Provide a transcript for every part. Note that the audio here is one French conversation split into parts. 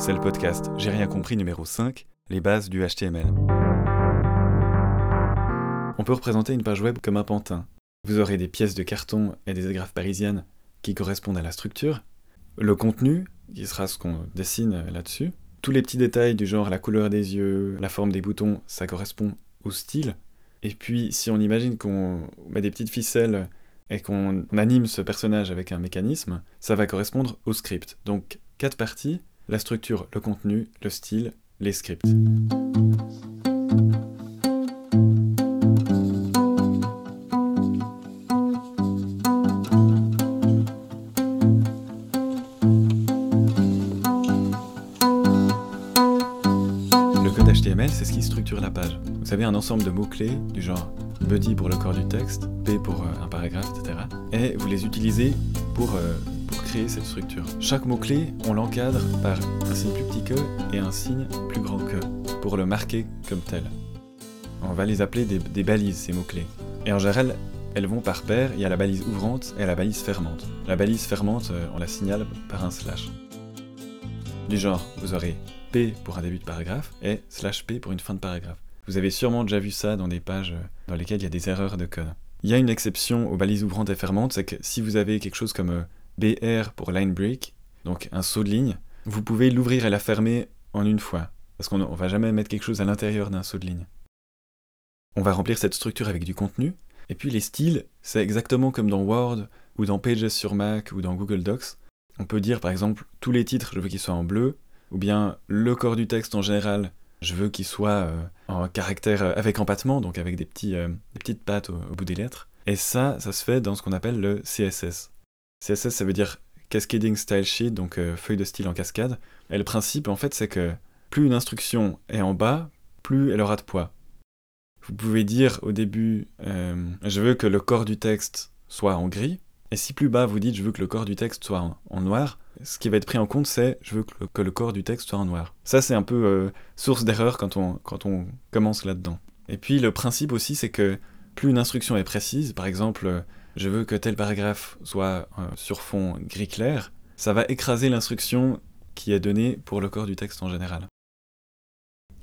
C'est le podcast J'ai rien compris numéro 5, les bases du HTML. On peut représenter une page web comme un pantin. Vous aurez des pièces de carton et des agrafes parisiennes qui correspondent à la structure, le contenu, qui sera ce qu'on dessine là-dessus, tous les petits détails du genre la couleur des yeux, la forme des boutons, ça correspond au style, et puis si on imagine qu'on met des petites ficelles et qu'on anime ce personnage avec un mécanisme, ça va correspondre au script. Donc quatre parties, la structure, le contenu, le style, les scripts. Le code HTML, c'est ce qui structure la page. Vous savez, un ensemble de mots-clés du genre body pour le corps du texte, P pour euh, un paragraphe, etc. Et vous les utilisez pour, euh, pour créer cette structure. Chaque mot-clé, on l'encadre par un signe plus petit que et un signe plus grand que, pour le marquer comme tel. On va les appeler des, balises, ces mots-clés. Et en général, elles vont par paire, il y a la balise ouvrante et la balise fermante. La balise fermante, euh, on la signale par un slash. Du genre, vous aurez P pour un début de paragraphe et slash P pour une fin de paragraphe. Vous avez sûrement déjà vu ça dans des pages euh, dans lesquelles il y a des erreurs de code. Il y a une exception aux balises ouvrantes et fermantes, c'est que si vous avez quelque chose comme euh, BR pour line break, donc un saut de ligne, vous pouvez l'ouvrir et la fermer en une fois, parce qu'on ne va jamais mettre quelque chose à l'intérieur d'un saut de ligne. On va remplir cette structure avec du contenu, et puis les styles, c'est exactement comme dans Word, ou dans Pages sur Mac, ou dans Google Docs. On peut dire par exemple tous les titres, je veux qu'ils soient en bleu, ou bien le corps du texte en général, je veux qu'il soit euh, en caractère euh, avec empattement, donc avec des, euh, petites pattes au, bout des lettres. Et ça, ça se fait dans ce qu'on appelle le CSS. CSS, ça veut dire Cascading Style Sheet, donc feuille de style en cascade. Et le principe, en fait, c'est que plus une instruction est en bas, plus elle aura de poids. Vous pouvez dire au début, je veux que le corps du texte soit en gris, et si plus bas vous dites je veux que le corps du texte soit en, noir, ce qui va être pris en compte c'est je veux que le, corps du texte soit en noir. Ça c'est un peu euh, source d'erreur quand on, commence là-dedans. Et puis le principe aussi c'est que plus une instruction est précise, par exemple euh, je veux que tel paragraphe soit euh, sur fond gris clair, ça va écraser l'instruction qui est donnée pour le corps du texte en général.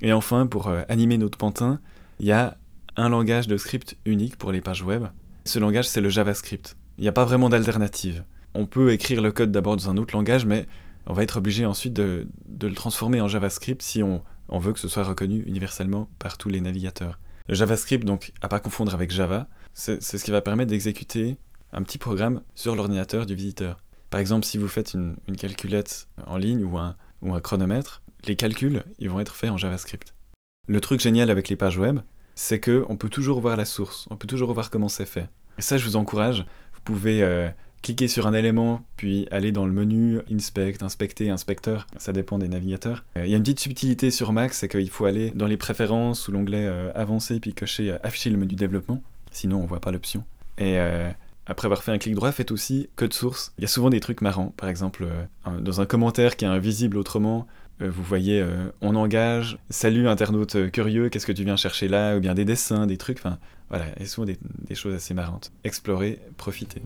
Et enfin, pour euh, animer notre pantin, il y a un langage de script unique pour les pages web. Ce langage c'est le JavaScript. Il n'y a pas vraiment d'alternative. On peut écrire le code d'abord dans un autre langage, mais on va être obligé ensuite de, le transformer en JavaScript si on, veut que ce soit reconnu universellement par tous les navigateurs. JavaScript, donc, à pas confondre avec Java, c'est ce qui va permettre d'exécuter un petit programme sur l'ordinateur du visiteur. Par exemple, si vous faites une, calculette en ligne ou un, ou un chronomètre, les calculs, ils vont être faits en JavaScript. Le truc génial avec les pages web, c'est que on peut toujours voir la source, on peut toujours voir comment c'est fait. Et ça, je vous encourage. Vous pouvez euh, cliquer sur un élément, puis aller dans le menu Inspect, Inspecter, Inspecteur. Ça dépend des navigateurs. Euh, il y a une petite subtilité sur Mac, c'est qu'il faut aller dans les préférences sous l'onglet euh, Avancé, puis cocher euh, Afficher le menu développement. Sinon, on voit pas l'option. Et euh, après avoir fait un clic droit, faites aussi code source. Il y a souvent des trucs marrants. Par exemple, dans un commentaire qui est invisible autrement, vous voyez, on engage, salut internaute curieux, qu'est-ce que tu viens chercher là? Ou bien des dessins, des trucs, enfin voilà, et souvent des, des choses assez marrantes. Explorez, profitez.